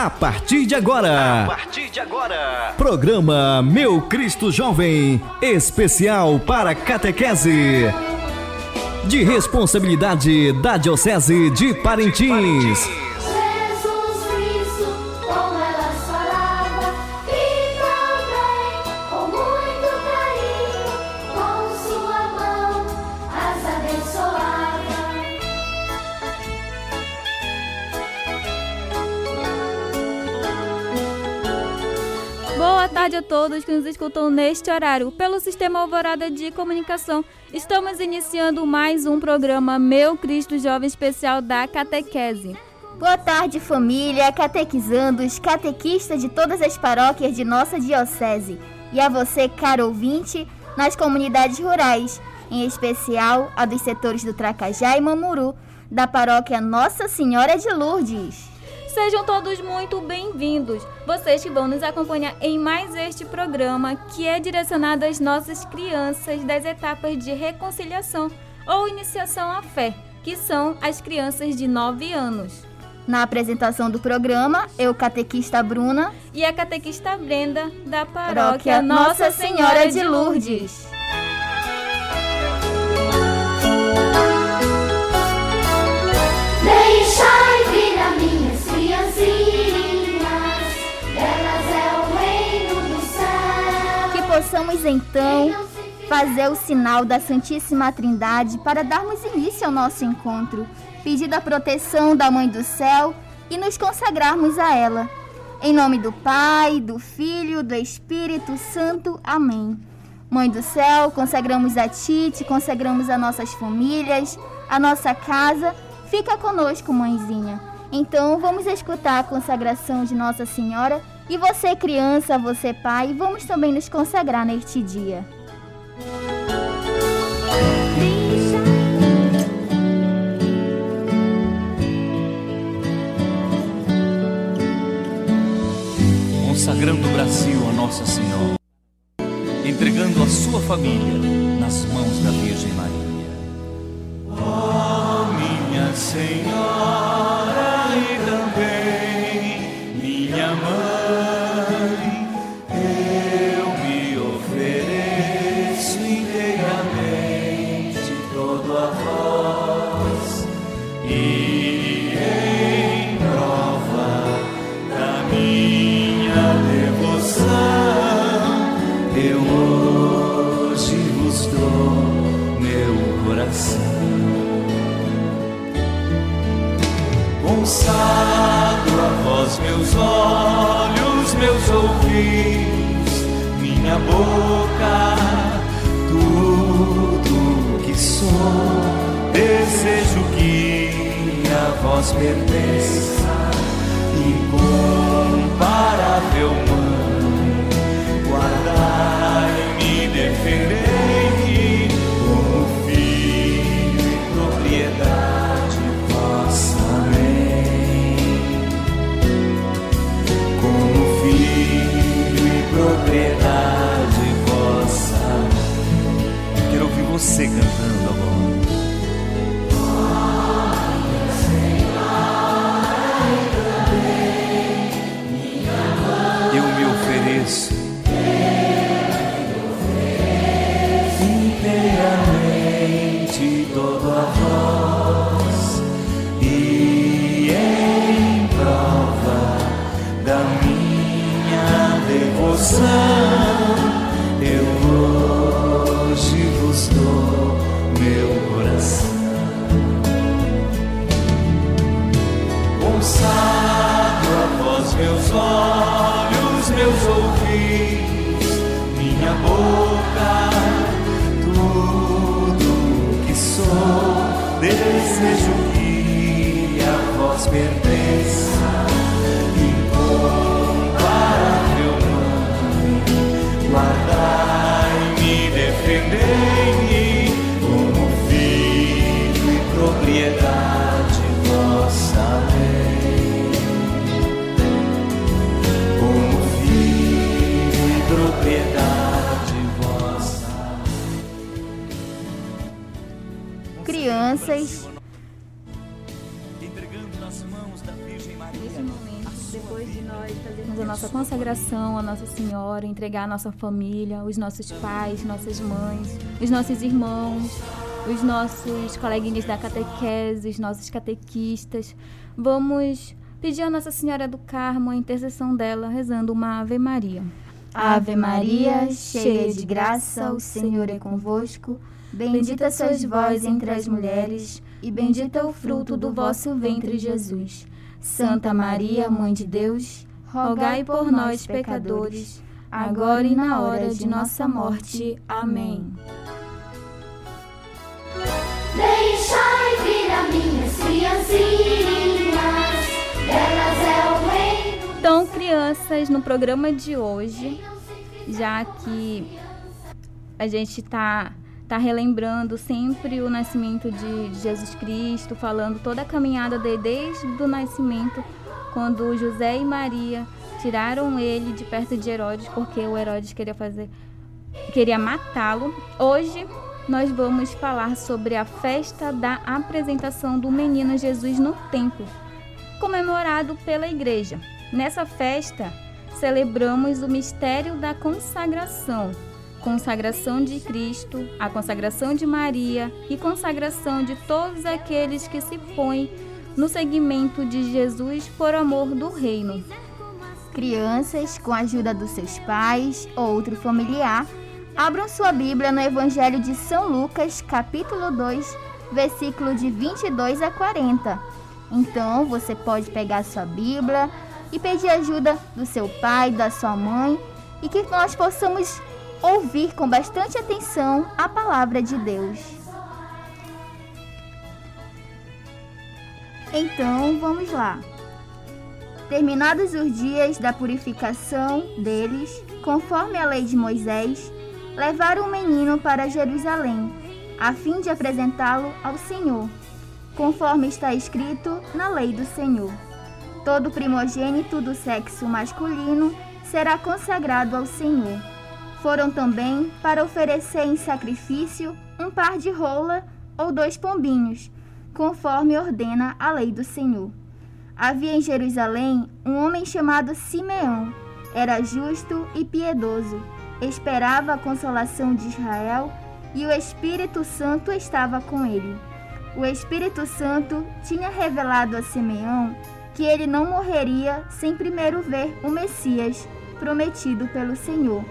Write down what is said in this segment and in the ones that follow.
A partir de agora. A partir de agora. Programa Meu Cristo Jovem, especial para catequese. De responsabilidade da Diocese de Parintins. Jesus nos escutam neste horário. Pelo Sistema Alvorada de Comunicação, estamos iniciando mais um programa Meu Cristo Jovem Especial da Catequese. Boa tarde, família, catequizandos, catequistas de todas as paróquias de nossa diocese. E a você, caro ouvinte, nas comunidades rurais, em especial a dos setores do Tracajá e Mamuru, da paróquia Nossa Senhora de Lourdes. Sejam todos muito bem-vindos. Vocês que vão nos acompanhar em mais este programa, que é direcionado às nossas crianças das etapas de reconciliação ou iniciação à fé, que são as crianças de 9 anos. Na apresentação do programa, eu, catequista Bruna, E a catequista Brenda, da paróquia paróquia Nossa Senhora de Lourdes. Possamos então fazer o sinal da Santíssima Trindade para darmos início ao nosso encontro, pedir a proteção da Mãe do Céu e nos consagrarmos a ela. Em nome do Pai, do Filho, do Espírito Santo. Amém. Mãe do Céu, consagramos a Ti, te consagramos a nossas famílias, a nossa casa. Fica conosco, mãezinha. Então, vamos escutar a consagração de Nossa Senhora e você, criança, você, pai, vamos também nos consagrar neste dia. consagrando o Brasil a Nossa Senhora, entregando a sua família nas mãos da Virgem Maria. Ó minha Senhora a vós Neste momento, depois de nós fazermos a nossa consagração a Nossa Senhora, entregar a nossa família, os nossos pais, nossas mães, os nossos irmãos, os nossos coleguinhas da catequese, os nossos catequistas, vamos pedir a Nossa Senhora do Carmo a intercessão dela, rezando uma Ave Maria. Ave Maria, cheia de graça, o Senhor é convosco. Bendita sois vós entre as mulheres, e bendito é o fruto do vosso ventre, Jesus. Santa Maria, Mãe de Deus, rogai por nós, pecadores, agora e na hora de nossa morte. Amém. Deixai vir a minhas criancinhas, delas é o reino. Então, crianças, no programa de hoje, já que a gente está tá relembrando sempre o nascimento de Jesus Cristo, falando toda a caminhada dele desde o nascimento, quando José e Maria tiraram ele de perto de Herodes, porque o Herodes queria fazer queria matá-lo. Hoje nós vamos falar sobre a festa da apresentação do menino Jesus no templo, comemorado pela igreja. Nessa festa, celebramos o mistério da consagração, consagração de Cristo, a consagração de Maria e consagração de todos aqueles que se põem no seguimento de Jesus por amor do reino. Crianças, com a ajuda dos seus pais ou outro familiar, abram sua Bíblia no Evangelho de São Lucas, capítulo 2, versículo de 22 a 40. Então, você pode pegar sua Bíblia e pedir ajuda do seu pai, da sua mãe, e que nós possamos ouvir com bastante atenção a palavra de Deus. Então, vamos lá. Terminados os dias da purificação deles, conforme a lei de Moisés, levaram o menino para Jerusalém, a fim de apresentá-lo ao Senhor, conforme está escrito na lei do Senhor. Todo primogênito do sexo masculino será consagrado ao Senhor. Foram também para oferecer em sacrifício um par de rola ou dois pombinhos, conforme ordena a lei do Senhor. Havia em Jerusalém um homem chamado Simeão. Era justo e piedoso, esperava a consolação de Israel e o Espírito Santo estava com ele. O Espírito Santo tinha revelado a Simeão que ele não morreria sem primeiro ver o Messias prometido pelo Senhor.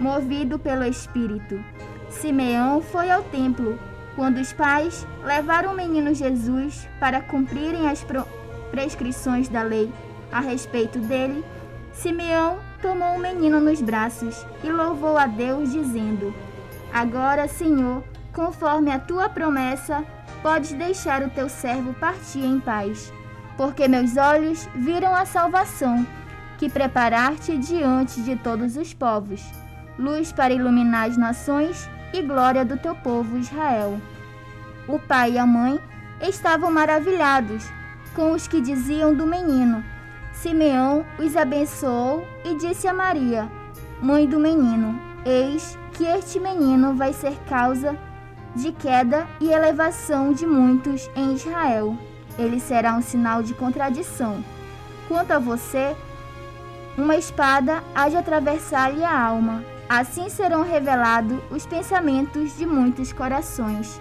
Movido pelo Espírito, Simeão foi ao templo quando os pais levaram o menino Jesus para cumprirem as prescrições da lei a respeito dele. Simeão tomou o menino nos braços e louvou a Deus, dizendo: Agora, Senhor, conforme a tua promessa, podes deixar o teu servo partir em paz, porque meus olhos viram a salvação que preparaste diante de todos os povos, luz para iluminar as nações e glória do teu povo Israel. O pai e a mãe estavam maravilhados com os que diziam do menino. Simeão os abençoou e disse a Maria, mãe do menino: Eis que este menino vai ser causa de queda e elevação de muitos em Israel. Ele será um sinal de contradição. Quanto a você, uma espada há de atravessar-lhe a alma. Assim serão revelados os pensamentos de muitos corações.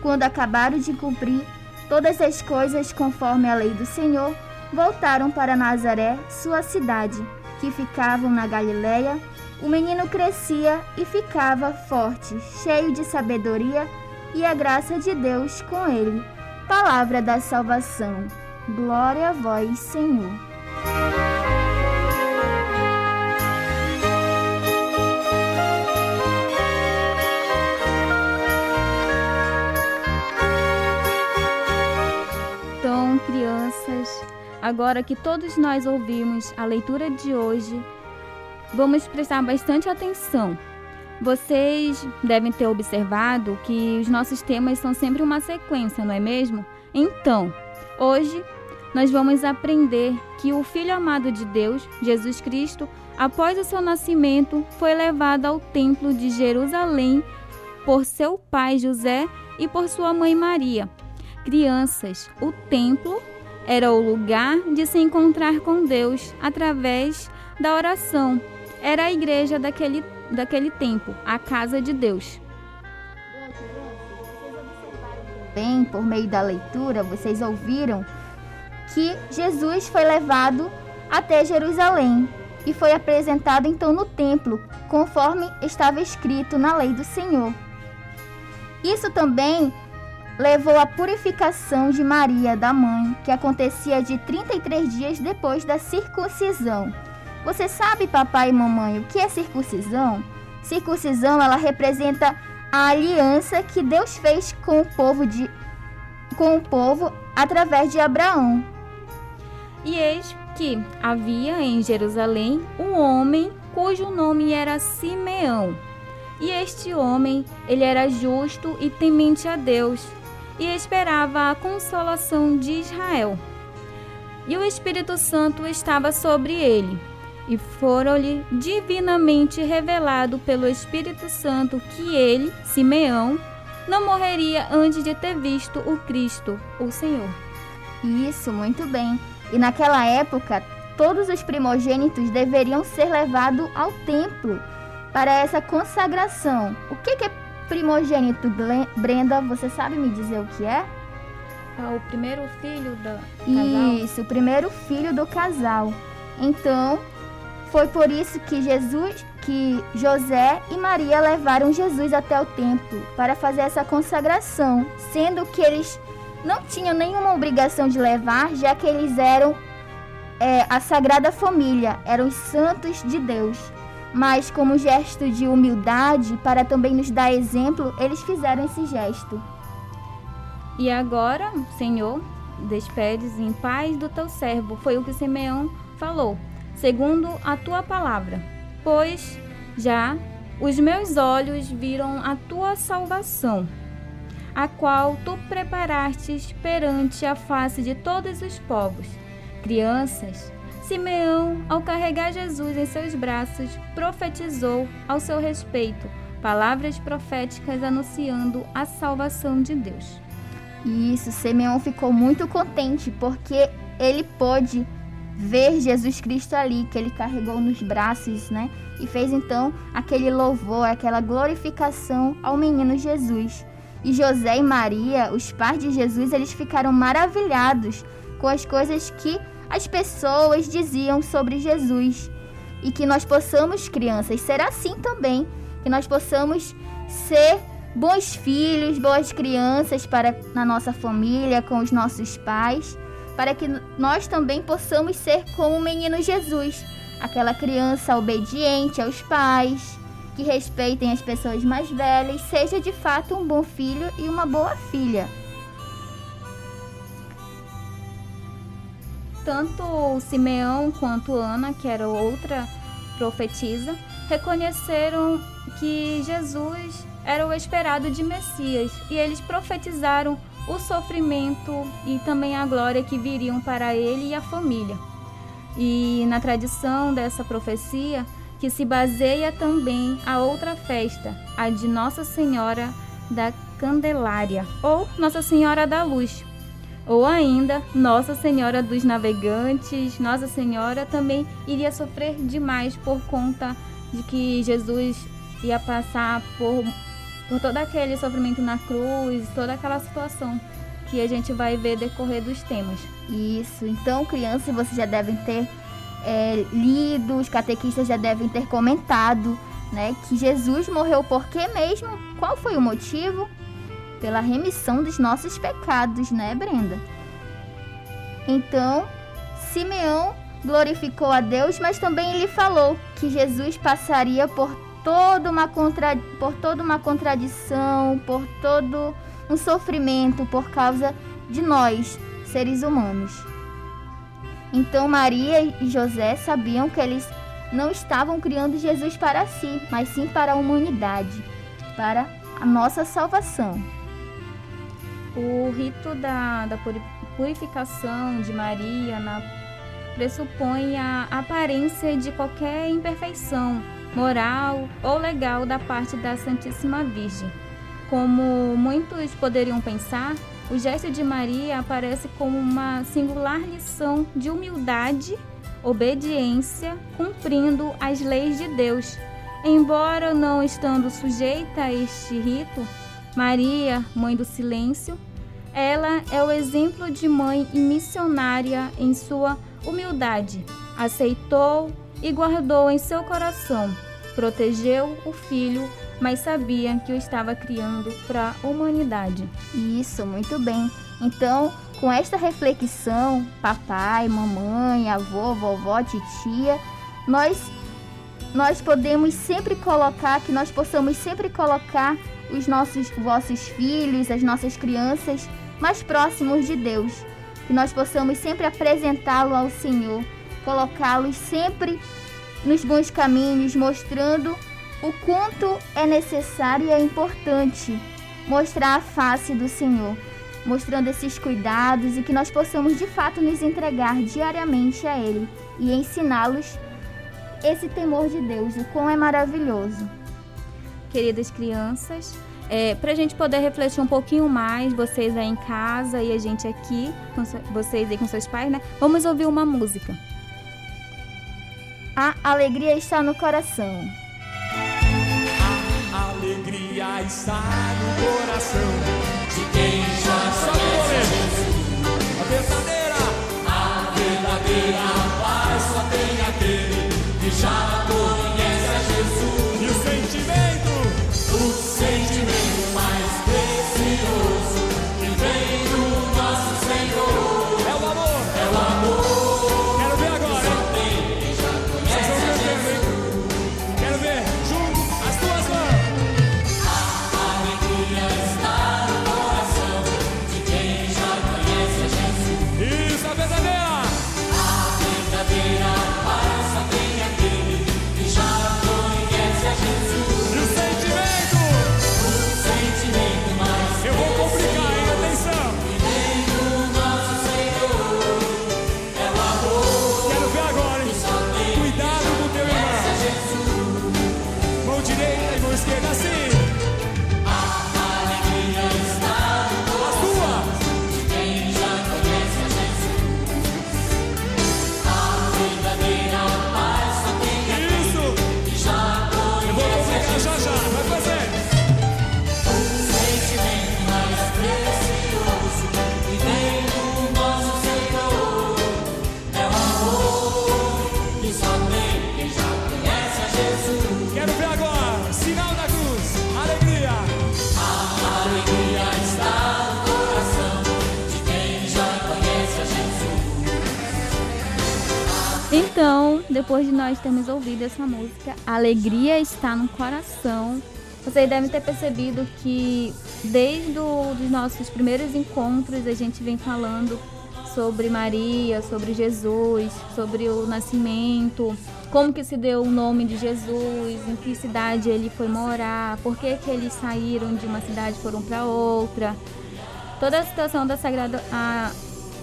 Quando acabaram de cumprir todas as coisas conforme a lei do Senhor, voltaram para Nazaré, sua cidade, que ficavam na Galiléia. O menino crescia e ficava forte, cheio de sabedoria, e a graça de Deus com ele. Palavra da salvação. Glória a vós, Senhor. Agora que todos nós ouvimos a leitura de hoje, vamos prestar bastante atenção. Vocês devem ter observado que os nossos temas são sempre uma sequência, não é mesmo? Então, hoje nós vamos aprender que o Filho amado de Deus, Jesus Cristo, após o seu nascimento, foi levado ao templo de Jerusalém por seu pai José e por sua mãe Maria. Crianças, o templo era o lugar de se encontrar com Deus através da oração. Era a igreja daquele, daquele tempo, a casa de Deus. Bem, por meio da leitura, vocês ouviram que Jesus foi levado até Jerusalém e foi apresentado então no templo, conforme estava escrito na lei do Senhor. Isso também levou à purificação de Maria, da mãe, que acontecia de 33 dias depois da circuncisão. Você sabe, papai e mamãe, o que é circuncisão? Circuncisão, ela representa a aliança que Deus fez com o povo de com o povo através de Abraão. E eis que havia em Jerusalém um homem cujo nome era Simeão. E este homem, ele era justo e temente a Deus, e esperava a consolação de Israel. E o Espírito Santo estava sobre ele, e foram-lhe divinamente revelado pelo Espírito Santo que ele, Simeão, não morreria antes de ter visto o Cristo, o Senhor. Isso, muito bem. E naquela época, todos os primogênitos deveriam ser levados ao templo para essa consagração. O que, é primogênito, Ble- Brenda? Você sabe me dizer o que é? É o primeiro filho da casal. Isso, o primeiro filho do casal. Então, foi por isso que Jesus, que José e Maria levaram Jesus até o templo para fazer essa consagração, sendo que eles não tinham nenhuma obrigação de levar, já que eles eram é, a Sagrada Família, eram os santos de Deus. Mas como gesto de humildade, para também nos dar exemplo, eles fizeram esse gesto. E agora, Senhor, despedes em paz do teu servo. Foi o que Simeão falou, segundo a tua palavra. Pois já os meus olhos viram a tua salvação, a qual tu preparastes perante a face de todos os povos. Crianças, Simeão, ao carregar Jesus em seus braços, profetizou ao seu respeito palavras proféticas anunciando a salvação de Deus. Isso, Simeão ficou muito contente porque ele pôde ver Jesus Cristo ali, que ele carregou nos braços, né? E fez então aquele louvor, aquela glorificação ao menino Jesus. E José e Maria, os pais de Jesus, eles ficaram maravilhados com as coisas que as pessoas diziam sobre Jesus. E que nós possamos, crianças, ser assim também. Que nós possamos ser bons filhos, boas crianças para na nossa família, com os nossos pais, para que nós também possamos ser como o menino Jesus, aquela criança obediente aos pais, que respeitem as pessoas mais velhas, seja de fato um bom filho e uma boa filha. Tanto Simeão quanto Ana, que era outra profetisa, reconheceram que Jesus era o esperado de Messias e eles profetizaram o sofrimento e também a glória que viriam para ele e a família. E na tradição dessa profecia, que se baseia também a outra festa, a de Nossa Senhora da Candelária, ou Nossa Senhora da Luz, ou ainda Nossa Senhora dos Navegantes. Nossa Senhora também iria sofrer demais por conta de que Jesus ia passar por, por todo aquele sofrimento na cruz, toda aquela situação que a gente vai ver decorrer dos temas. Isso, então crianças, vocês já devem ter é, lido, os catequistas já devem ter comentado, né, que Jesus morreu por quê mesmo? Qual foi o motivo? Pela remissão dos nossos pecados, né, Brenda? Então, Simeão glorificou a Deus, mas também ele falou que Jesus passaria por toda uma, contra... por toda uma contradição, por todo um sofrimento por causa de nós, seres humanos. Então Maria e José sabiam que eles não estavam criando Jesus para si, mas sim para a humanidade, para a nossa salvação. O rito da, da puri- purificação de Maria na, pressupõe a aparência de qualquer imperfeição moral ou legal da parte da Santíssima Virgem. Como muitos poderiam pensar, o gesto de Maria aparece como uma singular lição de humildade, obediência, cumprindo as leis de Deus. Embora não estando sujeita a este rito, Maria, mãe do silêncio, ela é o exemplo de mãe e missionária em sua humildade. Aceitou e guardou em seu coração. Protegeu o filho, mas sabia que o estava criando para a humanidade. Isso, muito bem. Então, com esta reflexão, papai, mamãe, avô, vovó, titia, nós nós podemos sempre colocar que nós possamos sempre colocar os nossos vossos filhos, as nossas crianças mais próximos de Deus, que nós possamos sempre apresentá-lo ao Senhor, colocá-los sempre nos bons caminhos, mostrando o quanto é necessário e é importante mostrar a face do Senhor, mostrando esses cuidados e que nós possamos de fato nos entregar diariamente a Ele e ensiná-los esse temor de Deus, o quão é maravilhoso. Queridas crianças, é, para a gente poder refletir um pouquinho mais, vocês aí em casa e a gente aqui, com vocês aí com seus pais, né? Vamos ouvir uma música. A alegria está no coração. A alegria está no coração de quem já nós termos ouvido essa música, alegria está no coração. Vocês devem ter percebido que desde o, dos nossos primeiros encontros a gente vem falando sobre Maria, sobre Jesus, sobre o nascimento, como que se deu o nome de Jesus, em que cidade ele foi morar, por que, que eles saíram de uma cidade e foram para outra. Toda a situação da Sagrada a,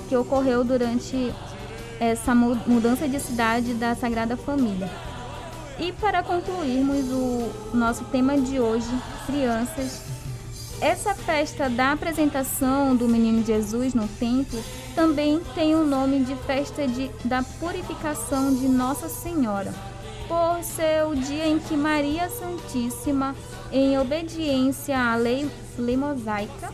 que ocorreu durante essa mu- mudança de cidade da Sagrada Família. E para concluirmos o nosso tema de hoje, crianças, essa festa da apresentação do menino Jesus no templo também tem o nome de festa de, da purificação de Nossa Senhora, por ser o dia em que Maria Santíssima, em obediência à lei, lei mosaica,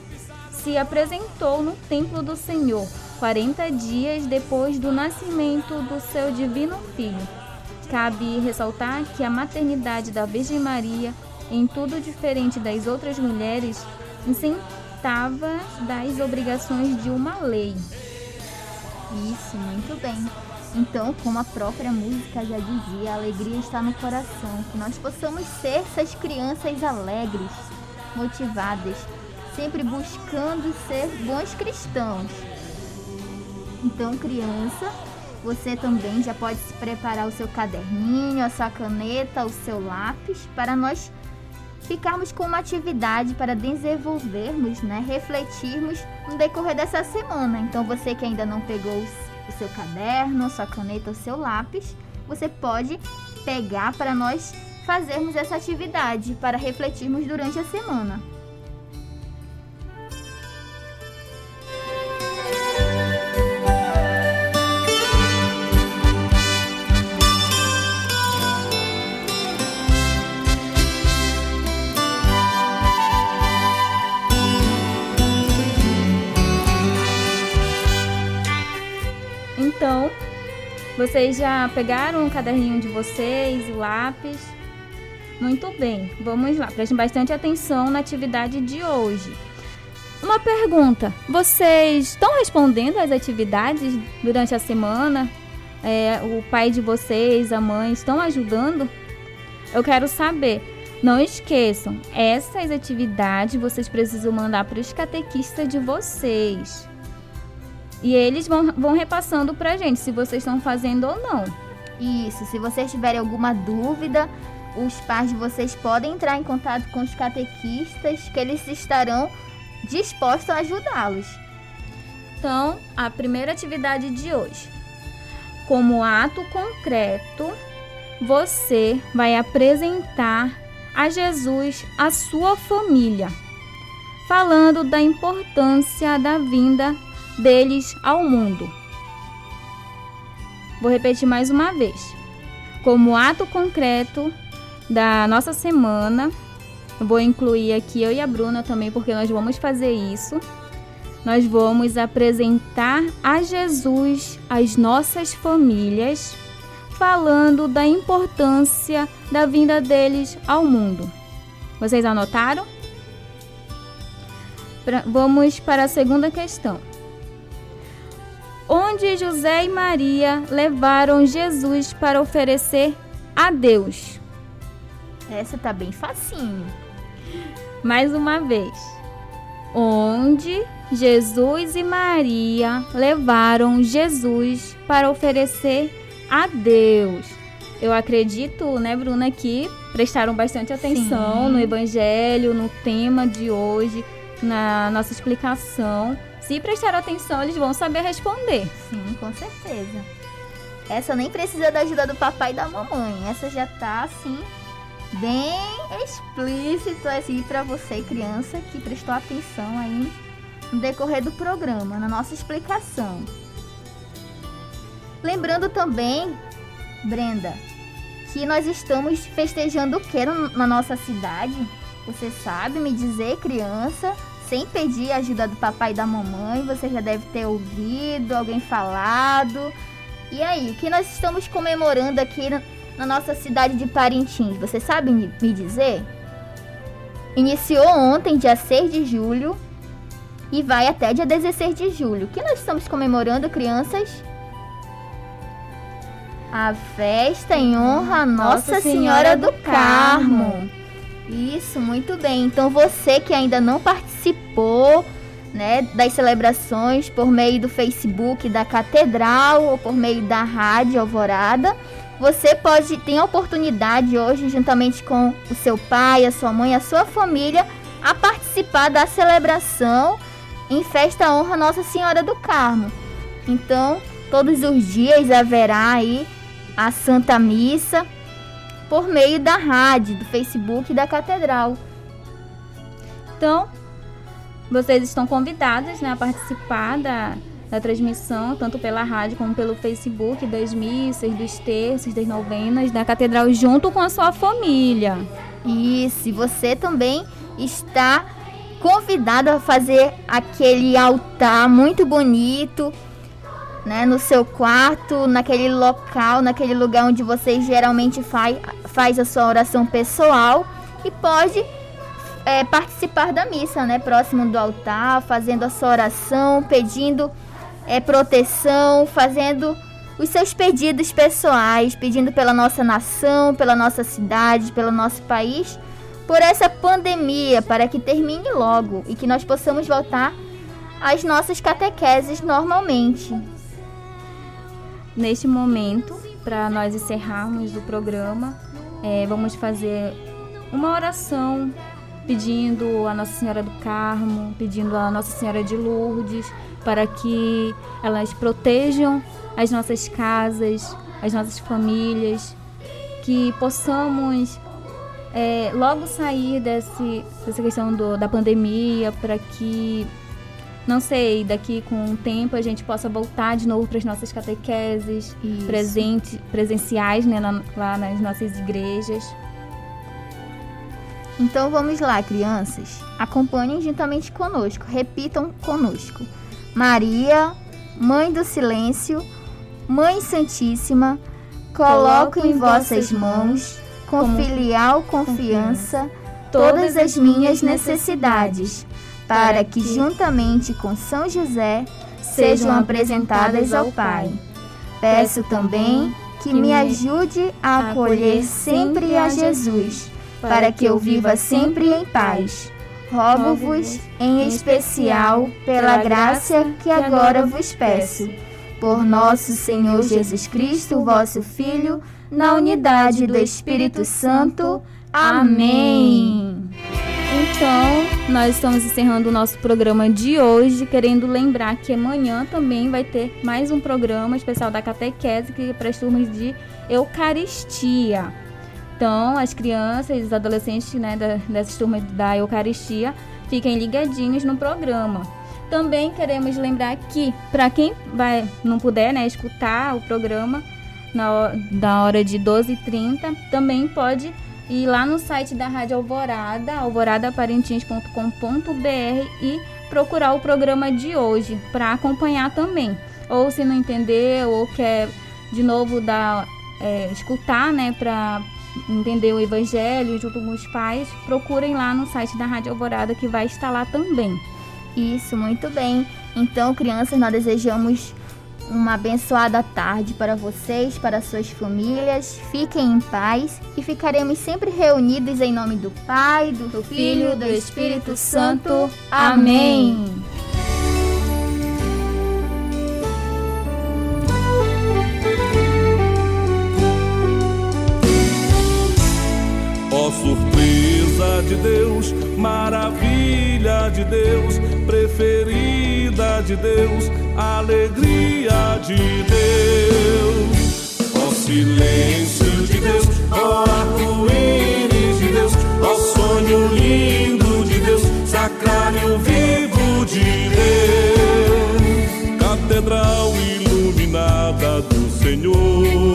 se apresentou no templo do Senhor, 40 dias depois do nascimento do seu divino filho. Cabe ressaltar que a maternidade da Virgem Maria, em tudo diferente das outras mulheres, isentava das obrigações de uma lei. Isso, muito bem. Então, como a própria música já dizia, a alegria está no coração. Que nós possamos ser essas crianças alegres, motivadas, sempre buscando ser bons cristãos. Então, criança, você também já pode se preparar o seu caderninho, a sua caneta, o seu lápis, para nós ficarmos com uma atividade para desenvolvermos, né, refletirmos no decorrer dessa semana. Então, você que ainda não pegou o seu caderno, a sua caneta, o seu lápis, você pode pegar para nós fazermos essa atividade, para refletirmos durante a semana. Vocês já pegaram o caderninho de vocês, o lápis? Muito bem, vamos lá. Prestem bastante atenção na atividade de hoje. Uma pergunta: vocês estão respondendo às atividades durante a semana? É, o pai de vocês, a mãe, estão ajudando? Eu quero saber. Não esqueçam, essas atividades vocês precisam mandar para os catequistas de vocês. E eles vão, vão repassando para a gente se vocês estão fazendo ou não. Isso, se vocês tiverem alguma dúvida, os pais de vocês podem entrar em contato com os catequistas, que eles estarão dispostos a ajudá-los. Então, a primeira atividade de hoje. Como ato concreto, você vai apresentar a Jesus a sua família, falando da importância da vinda deles ao mundo. Vou repetir mais uma vez. Como ato concreto da nossa semana, vou incluir aqui eu e a Bruna também, porque nós vamos fazer isso. Nós vamos apresentar a Jesus as nossas famílias falando da importância da vinda deles ao mundo. Vocês anotaram? Pra, vamos para a segunda questão. Onde José e Maria levaram Jesus para oferecer a Deus? Essa tá bem facinho. Mais uma vez. Onde Jesus e Maria levaram Jesus para oferecer a Deus. Eu acredito, né, Bruna, que prestaram bastante atenção Sim. no Evangelho, no tema de hoje, na nossa explicação. Se prestaram atenção, eles vão saber responder. Sim, com certeza. Essa nem precisa da ajuda do papai e da mamãe. Essa já tá assim bem explícito assim para você, criança, que prestou atenção aí no decorrer do programa, na nossa explicação. Lembrando também, Brenda, que nós estamos festejando o que na nossa cidade? Você sabe me dizer, criança, sem pedir a ajuda do papai e da mamãe, você já deve ter ouvido alguém falado. E aí, o que nós estamos comemorando aqui na nossa cidade de Parintins? Você sabe me dizer? Iniciou ontem, dia 6 de julho, e vai até dia 16 de julho. O que nós estamos comemorando, crianças? A festa em honra a Nossa, Nossa Senhora, Senhora do Carmo. Isso, muito bem. Então você que ainda não participou, né, das celebrações por meio do Facebook da Catedral ou por meio da Rádio Alvorada, você pode ter a oportunidade hoje, juntamente com o seu pai, a sua mãe, a sua família, a participar da celebração em festa honra Nossa Senhora do Carmo. Então, todos os dias haverá aí a Santa Missa por meio da rádio, do Facebook da Catedral. Então, vocês estão convidadas né, a participar da, da transmissão, tanto pela rádio como pelo Facebook, das missas, dos terços, das novenas da Catedral, junto com a sua família. E você também está convidado a fazer aquele altar muito bonito né, no seu quarto, naquele local, naquele lugar onde você geralmente faz, faz a sua oração pessoal e pode é, participar da missa, né, próximo do altar, fazendo a sua oração, pedindo é, proteção, fazendo os seus pedidos pessoais, pedindo pela nossa nação, pela nossa cidade, pelo nosso país, por essa pandemia, para que termine logo e que nós possamos voltar às nossas catequeses normalmente. Neste momento, para nós encerrarmos o programa, é, vamos fazer uma oração pedindo a Nossa Senhora do Carmo, pedindo a Nossa Senhora de Lourdes, para que elas protejam as nossas casas, as nossas famílias, que possamos é, logo sair desse, dessa questão do, da pandemia, para que não sei, daqui com um tempo a gente possa voltar de novo para as nossas catequeses presente, presenciais né, na, lá nas nossas igrejas. Então vamos lá, crianças. Acompanhem juntamente conosco, repitam conosco. Maria, Mãe do Silêncio, Mãe Santíssima, coloco em vossas mãos, com filial confiança, todas as minhas necessidades, para que, juntamente com São José, sejam apresentadas ao Pai. Peço também que me ajude a acolher sempre a Jesus, para que eu viva sempre em paz. Rogo-vos, em especial, pela graça que agora vos peço. Por nosso Senhor Jesus Cristo, vosso Filho, na unidade do Espírito Santo. Amém. Então, nós estamos encerrando o nosso programa de hoje, querendo lembrar que amanhã também vai ter mais um programa especial da catequese que é para as turmas de Eucaristia. Então, as crianças e os adolescentes né, da, dessas turmas da Eucaristia fiquem ligadinhos no programa. Também queremos lembrar que, para quem vai, não puder né, escutar o programa na, da hora de 12h30, também pode ir lá no site da Rádio Alvorada, alvoradaparentins.com.br e procurar o programa de hoje para acompanhar também. Ou se não entendeu ou quer de novo dar, é, escutar, né, para entender o Evangelho junto com os pais, procurem lá no site da Rádio Alvorada que vai estar lá também. Isso, muito bem. Então, crianças, nós desejamos uma abençoada tarde para vocês, para suas famílias. Fiquem em paz e ficaremos sempre reunidos em nome do Pai, do, Filho, do Espírito Santo. Amém. Deus, preferida de Deus, alegria de Deus. Ó silêncio de Deus, ó arco-íris de Deus, ó sonho lindo de Deus, sacrário vivo de Deus. Catedral iluminada do Senhor.